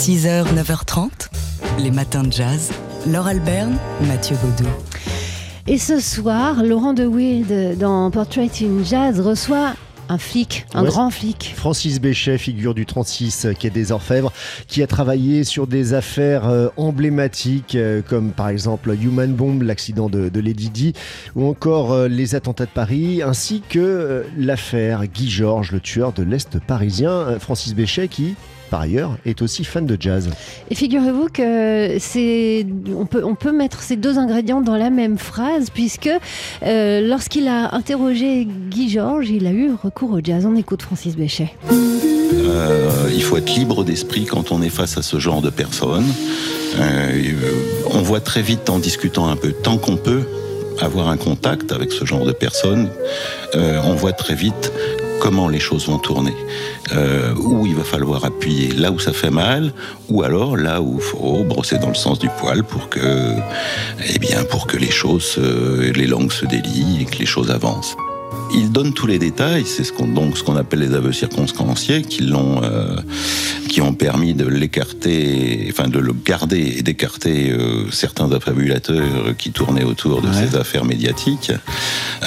6h, 9h30, les matins de jazz. Laure Alberne, Mathieu Baudou. Et ce soir, Laurent de Wild dans Portrait in Jazz reçoit un flic, un Ouais. grand flic. Francis Béchet, figure du 36 euh, quai des Orfèvres, qui a travaillé sur des affaires euh, emblématiques euh, comme par exemple Human Bomb, l'accident de, de Lady Di, ou encore euh, les attentats de Paris, ainsi que euh, l'affaire Guy Georges, le tueur de l'Est parisien. Euh, Francis Béchet qui, par ailleurs, est aussi fan de jazz. Et figurez-vous que c'est, on peut, on peut mettre ces deux ingrédients dans la même phrase, puisque euh, lorsqu'il a interrogé Guy Georges, il a eu recours au jazz. On écoute Francis Béchet. Euh, il faut être libre d'esprit quand on est face à ce genre de personnes. Euh, euh, on voit très vite en discutant un peu, tant qu'on peut avoir un contact avec ce genre de personnes, euh, on voit très vite comment les choses vont tourner, euh, où il va falloir appuyer là où ça fait mal, ou alors là où il faut brosser dans le sens du poil pour que, eh pour que les choses, euh, les langues se délient et que les choses avancent. Il donne tous les détails, c'est ce qu'on donc ce qu'on appelle les aveux circonstanciés qui l'ont euh, qui ont permis de l'écarter, enfin de le garder et d'écarter euh, certains affabulateurs qui tournaient autour de Ouais. ces affaires médiatiques.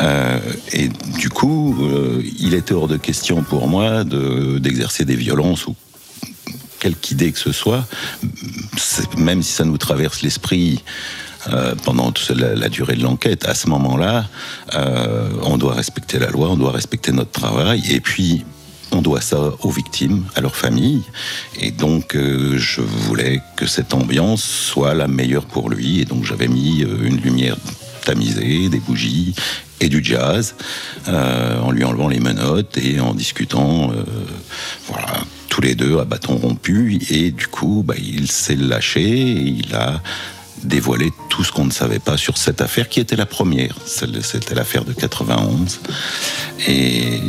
Euh, et du coup, euh, il était hors de question pour moi de d'exercer des violences ou quelque idée que ce soit, même si ça nous traverse l'esprit euh, pendant toute la, durée de l'enquête, à ce moment-là, euh, on doit respecter la loi, on doit respecter notre travail, et puis on doit ça aux victimes, à leurs familles, et donc euh, je voulais que cette ambiance soit la meilleure pour lui, et donc j'avais mis une lumière tamisée, des bougies et du jazz, en lui enlevant les menottes et en discutant, voilà, tous les deux à bâton rompu, et du coup, bah, il s'est lâché, il a dévoilé tout ce qu'on ne savait pas sur cette affaire qui était la première. Celle- C'était l'affaire de 91. Et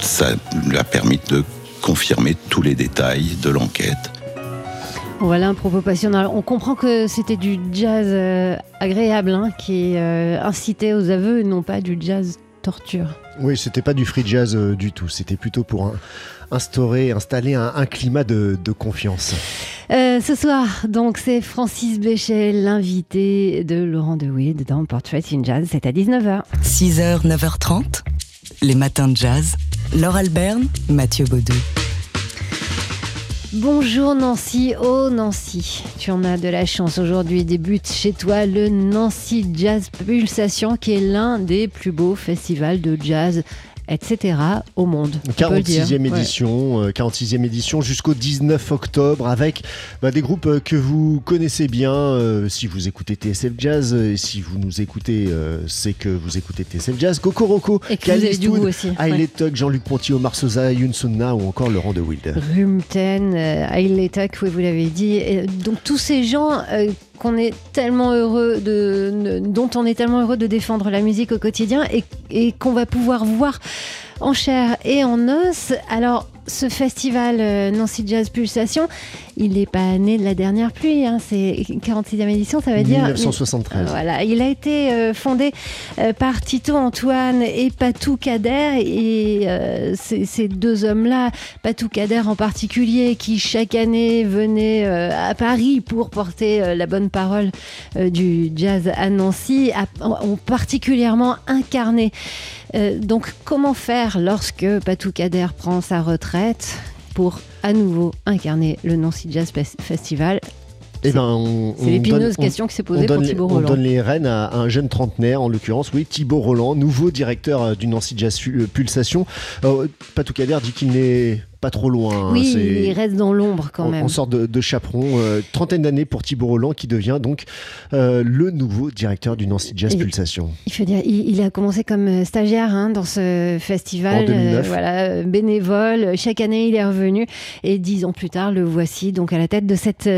ça lui a permis de confirmer tous les détails de l'enquête. Voilà un propos passionnant. On comprend que c'était du jazz euh, agréable hein, qui euh, incitait aux aveux et non pas du jazz torture. Oui, c'était pas du free jazz euh, du tout, c'était plutôt pour un- instaurer, installer un, un climat de, de confiance. Euh, ce soir, donc, c'est Francis Béchet, l'invité de Laurent de Wild dans Portrait in Jazz. C'est à 19h. 6h, 9h30, les matins de jazz. Laure Alberne, Mathieu Baudou. Bonjour Nancy, oh Nancy, tu en as de la chance. Aujourd'hui débute chez toi le Nancy Jazz Pulsation qui est l'un des plus beaux festivals de jazz, etc. au monde. on peut le dire. 46e Ouais. édition, euh, 46e édition jusqu'au 19 octobre avec bah, des groupes euh, que vous connaissez bien. euh, si vous écoutez TSF Jazz, et si vous nous écoutez, euh, c'est que vous écoutez TSF Jazz. Wood, aussi. Hailey Tuck, Jean-Luc Ponty, Omar Sosa, Sunna ou encore Laurent de Wild. Rumten, Hailey Tuck, oui, vous l'avez dit. Et donc tous ces gens euh, qu'on est tellement heureux de, dont on est tellement heureux de défendre la musique au quotidien et, et qu'on va pouvoir voir en chair et en os. Alors ce festival euh, Nancy Jazz Pulsation, il n'est pas né de la dernière pluie, hein, c'est 46e édition, ça veut dire 1973. voilà, il a été euh, fondé euh, par Tito Antoine et Patou Kader et euh, ces, deux hommes-là, Patou Kader en particulier, qui chaque année venait euh, à Paris pour porter euh, la bonne parole euh, du jazz à Nancy, a- ont particulièrement incarné. Euh, donc, comment faire lorsque Patou Kader prend sa retraite? Pour à nouveau incarner le Nancy Jazz Fes- Festival Eh ben, on- C'est on l'épineuse donne- on- question qui s'est On posée pour les, Thibaut on Roland. donne les rênes à un jeune trentenaire, en l'occurrence, oui, Thibaut Roland, nouveau directeur euh, du Nancy Jazz euh, Pulsation. Euh, Patou Kader dit qu'il n'est pas trop loin. hein, Oui, il reste dans l'ombre quand en, même. en sorte de, de chaperon. euh, trentaine d'années pour Thibaut Roland qui devient donc euh, le nouveau directeur du Nancy Jazz Pulsation. Il faut dire, il, il a commencé comme euh, stagiaire hein, dans ce festival, En 2009. voilà, euh, bénévole. Chaque année, il est revenu et dix ans plus tard, le voici donc à la tête de cette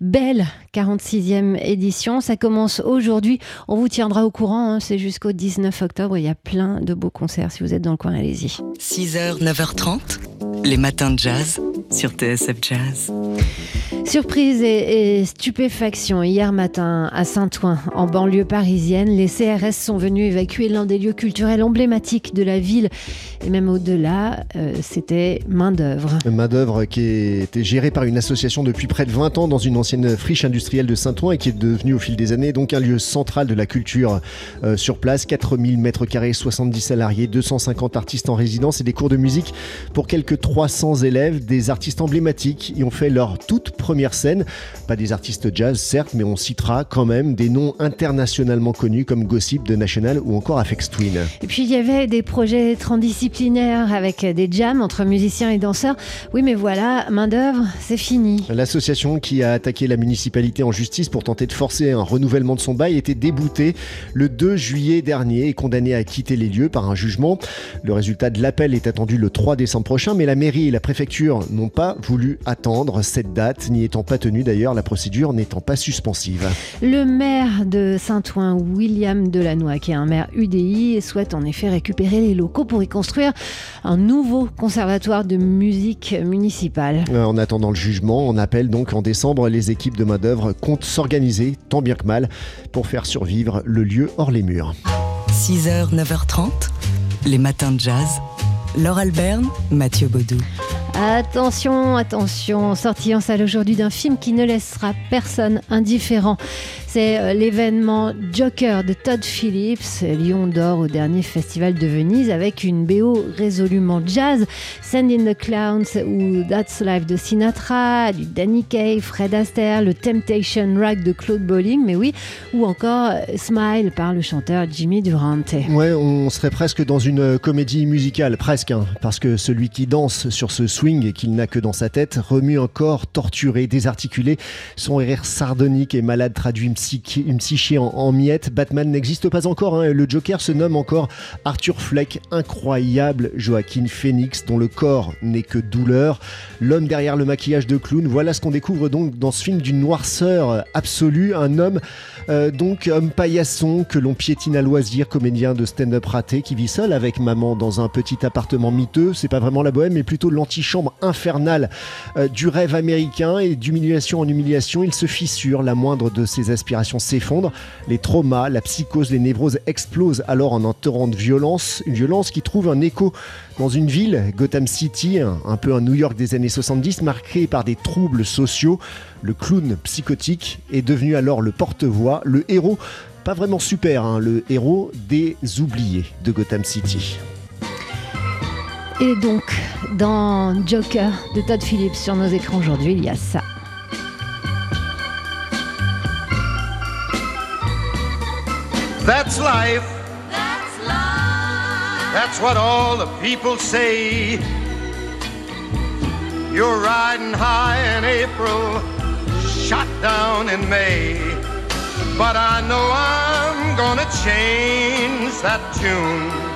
belle 46e édition. Ça commence aujourd'hui. On vous tiendra au courant. hein, C'est jusqu'au 19 octobre. Il y a plein de beaux concerts. Si vous êtes dans le coin, allez-y. 6h, 9h30, Les matins de jazz sur TSF Jazz. Surprise et, stupéfaction hier matin à Saint-Ouen, en banlieue parisienne. Les CRS sont venus évacuer l'un des lieux culturels emblématiques de la ville. Et même au-delà, euh, c'était main-d'œuvre. Main-d'œuvre qui était gérée par une association depuis près de 20 ans dans une ancienne friche industrielle de Saint-Ouen et qui est devenue au fil des années donc un lieu central de la culture euh, sur place. 4000 mètres carrés, 70 salariés, 250 artistes en résidence et des cours de musique pour quelques 300 élèves. Des artistes emblématiques y ont fait leur toute première première scène. Pas des artistes jazz, certes, mais on citera quand même des noms internationalement connus comme Gossip de National ou encore Afex Twin. Et puis il y avait des projets transdisciplinaires avec des jams entre musiciens et danseurs. Oui, mais voilà, main-d'œuvre, c'est fini. L'association qui a attaqué la municipalité en justice pour tenter de forcer un renouvellement de son bail était déboutée le 2 juillet dernier et condamnée à quitter les lieux par un jugement. Le résultat de l'appel est attendu le 3 décembre prochain, mais la mairie et la préfecture n'ont pas voulu attendre cette date ni n'étant pas tenu d'ailleurs, la procédure n'étant pas suspensive. Le maire de Saint-Ouen, William Delannoy, qui est un maire UDI, souhaite en effet récupérer les locaux pour y construire un nouveau conservatoire de musique municipale. Euh, en attendant le jugement, on appelle donc en décembre, les équipes de main-d'œuvre comptent s'organiser, tant bien que mal, pour faire survivre le lieu hors les murs. 6h, 9h30, les matins de jazz. Laure Alberne, Mathieu Baudou. Attention, attention, sorti en salle aujourd'hui d'un film qui ne laissera personne indifférent. C'est euh, l'événement Joker de Todd Phillips, Lion d'or au dernier festival de Venise, avec une BO résolument jazz, Send in the Clowns ou That's Life de Sinatra, du Danny Kaye, Fred Astaire, le Temptation Rock de Claude Bolling, mais oui, ou encore euh, Smile par le chanteur Jimmy Durante. Ouais, on serait presque dans une comédie musicale, presque, hein, parce que celui qui danse sur ce qu'il n'a que dans sa tête remue un corps torturé, désarticulé, son rire sardonique et malade traduit une psyché en, miettes. Batman n'existe pas encore. Hein. Le Joker se nomme encore Arthur Fleck, incroyable Joaquin Phoenix, dont le corps n'est que douleur. L'homme derrière le maquillage de clown. Voilà ce qu'on découvre donc dans ce film d'une noirceur absolue. Un homme, euh, donc homme paillasson que l'on piétine à loisir, comédien de stand-up raté qui vit seul avec maman dans un petit appartement miteux. C'est pas vraiment la bohème, mais plutôt l'antichambre infernale euh, du rêve américain et d'humiliation en humiliation. Il se fissure, la moindre de ses aspirations s'effondre, les traumas, la psychose, les névroses explosent alors en un torrent de violence, une violence qui trouve un écho dans une ville, Gotham City, un peu un New York des années 70, marquée par des troubles sociaux. Le clown psychotique est devenu alors le porte-voix, le héros, pas vraiment super, hein, le héros des oubliés de Gotham City. Et donc, dans Joker de Todd Phillips sur nos écrans aujourd'hui, il y a ça. That's life. That's life. That's what all the people say. You're riding high in April, shot down in May. But I know I'm gonna change that tune.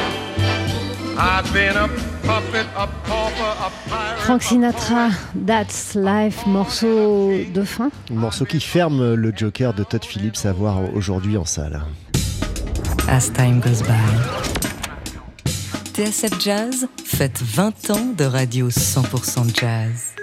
I've been a Frank Sinatra, That's Life, morceau de fin. morceau qui ferme le Joker de Todd Phillips à voir aujourd'hui en salle. As time goes by. TSF Jazz fête 20 ans de radio 100% jazz.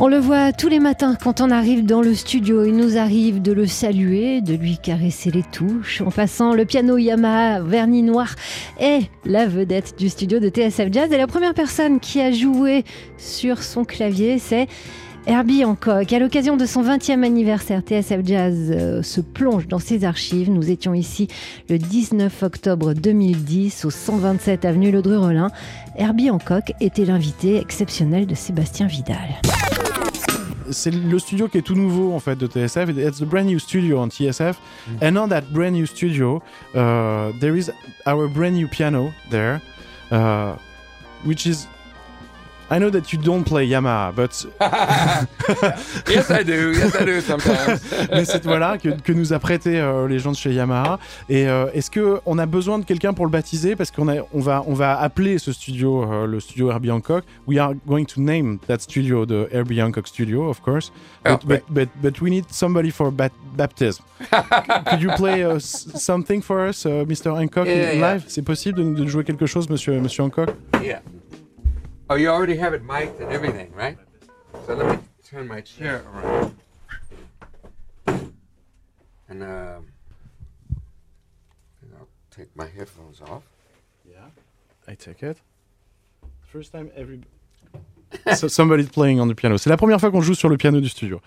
On le voit tous les matins quand on arrive dans le studio. Il nous arrive de le saluer, de lui caresser les touches. En passant, le piano Yamaha vernis noir est la vedette du studio de TSF Jazz. Et la première personne qui a joué sur son clavier, c'est Herbie Hancock. À l'occasion de son 20e anniversaire, TSF Jazz euh, se plonge dans ses archives. Nous étions ici le 19 octobre 2010 au 127 avenue Le Drurelin. Herbie Hancock était l'invité exceptionnel de Sébastien Vidal c'est le studio qui est tout nouveau en fait de TSF. It's the brand new studio on TSF, mm. and on that brand new studio, uh, there is our brand new piano there. uh, which is. I know that you don't play Yamaha, but yes, I do. Yes, I do sometimes. mais c'est voilà que, que nous a prêté euh, les gens de chez Yamaha. Et euh, est-ce que on a besoin de quelqu'un pour le baptiser? Parce qu'on on va, on va appeler ce studio euh, le studio Herbie Hancock. We are going to name that studio the Herbie Hancock Studio, of course. Oh, But, but, but, but we need somebody for bat- baptism. Could you play uh, something for us, uh, Mr. Hancock, Yeah, live yeah. C'est possible de, de jouer quelque chose, Monsieur, Monsieur Hancock? Yeah. Oh, you already have it mic'd and everything, right? So let me turn my chair around. And um, and I'll take my headphones off. I take it. First time every. so somebody's playing on the piano. C'est la première fois qu'on joue sur le piano du studio.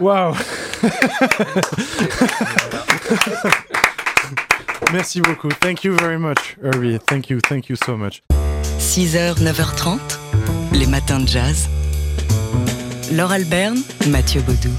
Wow. Merci beaucoup. Thank you very much, Herbie. Thank you, thank you so much. 6h, 9h30, les matins de jazz. Laure Alberne, Mathieu Baudou.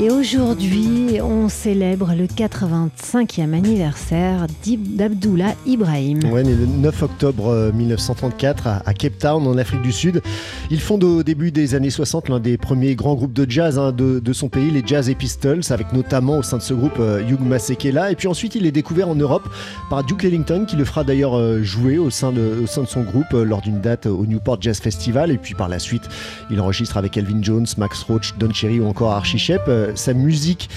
Et aujourd'hui, on célèbre le 85e anniversaire d'Abdullah Ibrahim. Ouais, né le 9 octobre euh, 1934 à, à Cape Town, en Afrique du Sud. Il fonde au début des années 60 l'un des premiers grands groupes de jazz hein, de, son pays, les Jazz Pistols, avec notamment au sein de ce groupe euh, Hugh Masekela. Et puis ensuite, il est découvert en Europe par Duke Ellington, qui le fera d'ailleurs euh, jouer au sein, de, au sein de son groupe euh, lors d'une date au Newport Jazz Festival. Et puis par la suite, il enregistre avec Elvin Jones, Max Roach, Don Cherry ou encore Archie Shepp. Euh, sa musique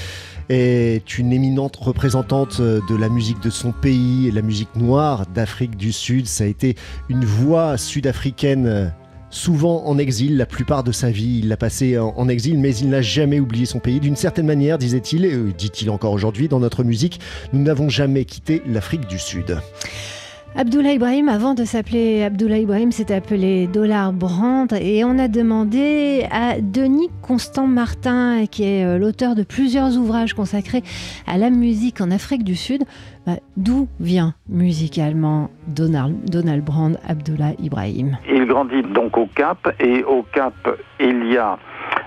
est une éminente représentante euh, de la musique de son pays la musique noire d'Afrique du Sud. Ça a été une voix sud-africaine euh, souvent en exil, la plupart de sa vie. Il l'a passé en, exil, mais il n'a jamais oublié son pays. D'une certaine manière, disait-il, et dit-il encore aujourd'hui dans notre musique, nous n'avons jamais quitté l'Afrique du Sud. Abdullah Ibrahim, avant de s'appeler Abdullah Ibrahim, s'est appelé Dollar Brandt et on a demandé à Denis Constant Martin, qui est euh, l'auteur de plusieurs ouvrages consacrés à la musique en Afrique du Sud, bah, d'où vient musicalement Donald, Donald Brand Abdullah Ibrahim? Il grandit donc au Cap et au Cap il y a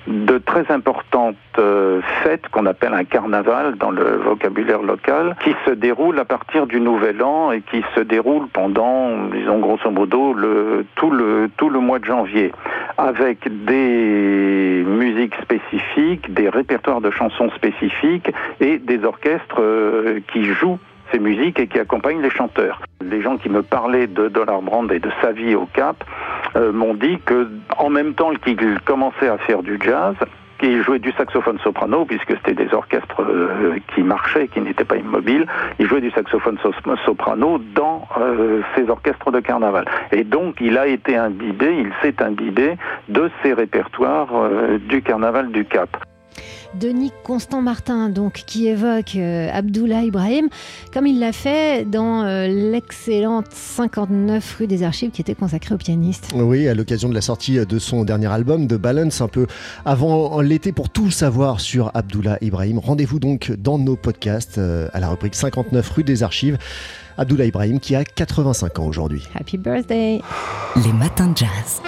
de très importantes euh, fêtes qu'on appelle un carnaval dans le vocabulaire local qui se déroule à partir du Nouvel An et qui se déroule pendant, disons grosso modo, tout, le, tout le mois de janvier avec des musiques spécifiques, des répertoires de chansons spécifiques et des orchestres euh, qui jouent ces musiques et qui accompagnent les chanteurs. Les gens qui me parlaient de Dollar Brand et de sa vie au Cap euh, m'ont dit que en même temps qu'il commençait à faire du jazz, il jouait du saxophone soprano, puisque c'était des orchestres euh, qui marchaient, qui n'étaient pas immobiles. Il jouait du saxophone so- soprano dans euh, ces orchestres de carnaval. Et donc, il a été imbibé, il s'est imbibé de ces répertoires du carnaval du Cap. Denis Constant Martin, donc, qui évoque euh, Abdullah Ibrahim, comme il l'a fait dans euh, l'excellente 59 rue des Archives qui était consacrée au pianiste. Oui, à l'occasion de la sortie de son dernier album, de Balance, un peu avant l'été, pour tout savoir sur Abdullah Ibrahim. Rendez-vous donc dans nos podcasts euh, à la rubrique 59 rue des Archives. Abdullah Ibrahim qui a 85 ans aujourd'hui. Happy birthday Les matins de jazz.